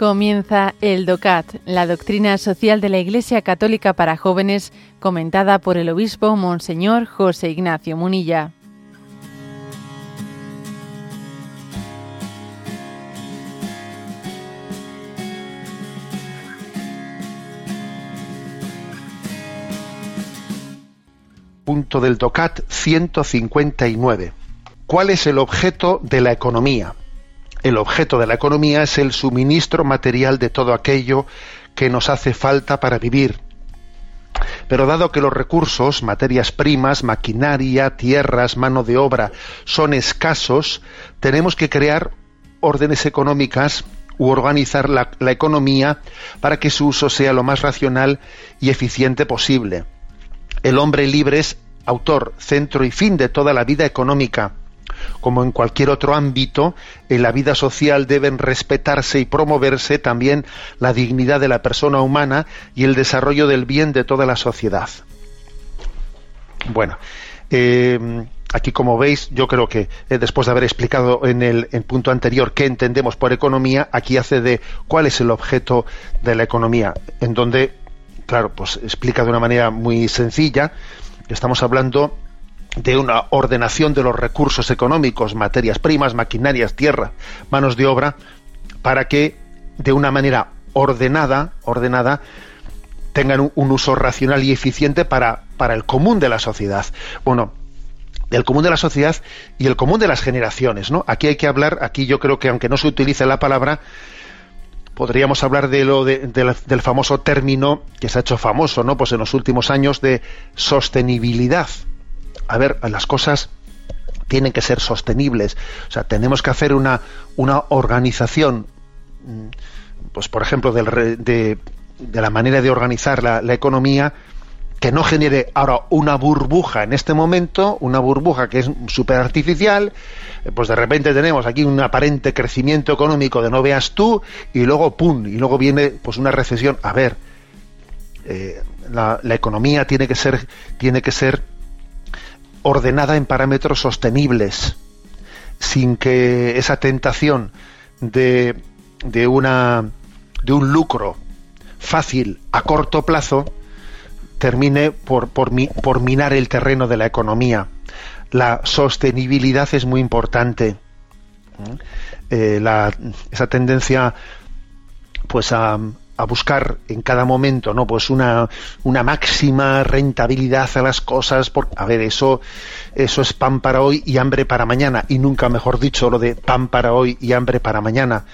Comienza el DOCAT, la doctrina social de la Iglesia Católica para jóvenes, comentada por el obispo Monseñor José Ignacio Munilla. Punto del DOCAT 159. ¿Cuál es el objeto de la economía? El objeto de la economía es el suministro material de todo aquello que nos hace falta para vivir. Pero dado que los recursos, materias primas, maquinaria, tierras, mano de obra, son escasos, tenemos que crear órdenes económicas u organizar la, economía para que su uso sea lo más racional y eficiente posible. El hombre libre es autor, centro y fin de toda la vida económica como en cualquier otro ámbito, en la vida social deben respetarse y promoverse también la dignidad de la persona humana y el desarrollo del bien de toda la sociedad. Bueno, eh, aquí como veis, yo creo que eh, después de haber explicado en el punto anterior qué entendemos por economía, aquí hace de cuál es el objeto de la economía, en donde, claro, pues explica de una manera muy sencilla, estamos hablando de una ordenación de los recursos económicos, materias primas, maquinarias, tierra, manos de obra, para que de una manera ordenada, ordenada, tengan un, uso racional y eficiente para, para el común de la sociedad. Bueno, del común de la sociedad y el común de las generaciones, ¿no? Aquí hay que hablar, aquí yo creo que aunque no se utilice la palabra, podríamos hablar de lo del famoso término que se ha hecho famoso, ¿no? Pues en los últimos años de sostenibilidad a ver, las cosas tienen que ser sostenibles. O sea, tenemos que hacer una, una organización, mm, pues por ejemplo, de, de, la manera de organizar la, economía que no genere ahora una burbuja en este momento, una burbuja que es súper artificial, eh, pues de repente tenemos aquí un aparente crecimiento económico de no veas tú, y luego pum, y luego viene pues una recesión. A ver, eh, la, la, economía tiene que ser, tiene que ser ordenada en parámetros sostenibles, sin que esa tentación de, de, una, de un lucro fácil a corto plazo termine por, por, por minar el terreno de la economía. La sostenibilidad es muy importante. Eh, esa tendencia pues a, a buscar en cada momento, ¿no? Pues una, una máxima rentabilidad a las cosas. Por, a ver, eso, eso es pan para hoy y hambre para mañana. Y nunca mejor dicho lo de pan para hoy y hambre para mañana.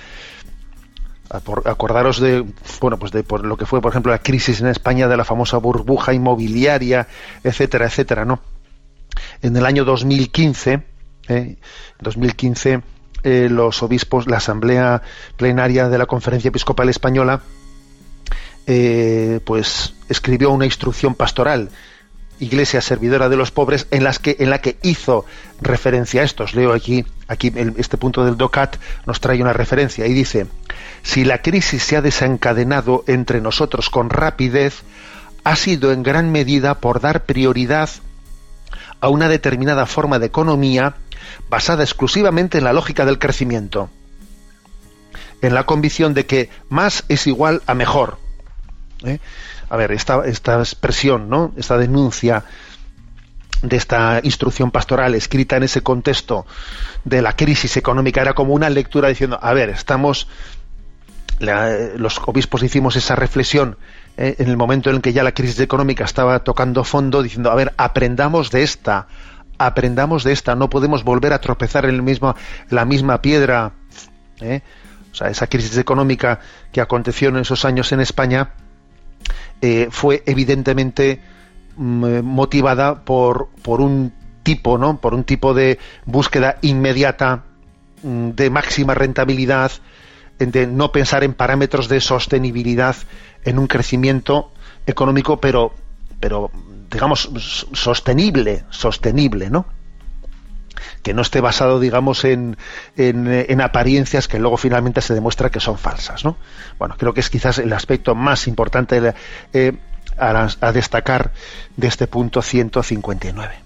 Acordaros de, bueno, pues de por lo que fue, por ejemplo, la crisis en España de la famosa burbuja inmobiliaria, etcétera, etcétera, ¿no? En el año 2015, ¿eh? 2015, eh, los obispos, la asamblea plenaria de la Conferencia Episcopal Española, eh, pues escribió una instrucción pastoral iglesia servidora de los pobres en las que en la que hizo referencia a estos leo aquí aquí este punto del docat nos trae una referencia y dice si la crisis se ha desencadenado entre nosotros con rapidez ha sido en gran medida por dar prioridad a una determinada forma de economía basada exclusivamente en la lógica del crecimiento en la convicción de que más es igual a mejor ¿eh? A ver, esta, expresión, ¿no? esta denuncia de esta instrucción pastoral escrita en ese contexto de la crisis económica era como una lectura diciendo, a ver, estamos, los obispos hicimos esa reflexión ¿eh? en el momento en el que ya la crisis económica estaba tocando fondo, diciendo, a ver, aprendamos de esta, aprendamos de esta, no podemos volver a tropezar en la misma piedra. ¿eh? O sea, esa crisis económica que aconteció en esos años en España, eh, fue evidentemente mm, motivada por, por un tipo, ¿no? Por un tipo de búsqueda inmediata mm, de máxima rentabilidad, de no pensar en parámetros de sostenibilidad, en un crecimiento económico, pero, pero digamos, sostenible, sostenible, ¿no? Que no esté basado, digamos, en, en, apariencias que luego finalmente se demuestra que son falsas, ¿no? Bueno, creo que es quizás el aspecto más importante eh, a, a destacar de este punto 159.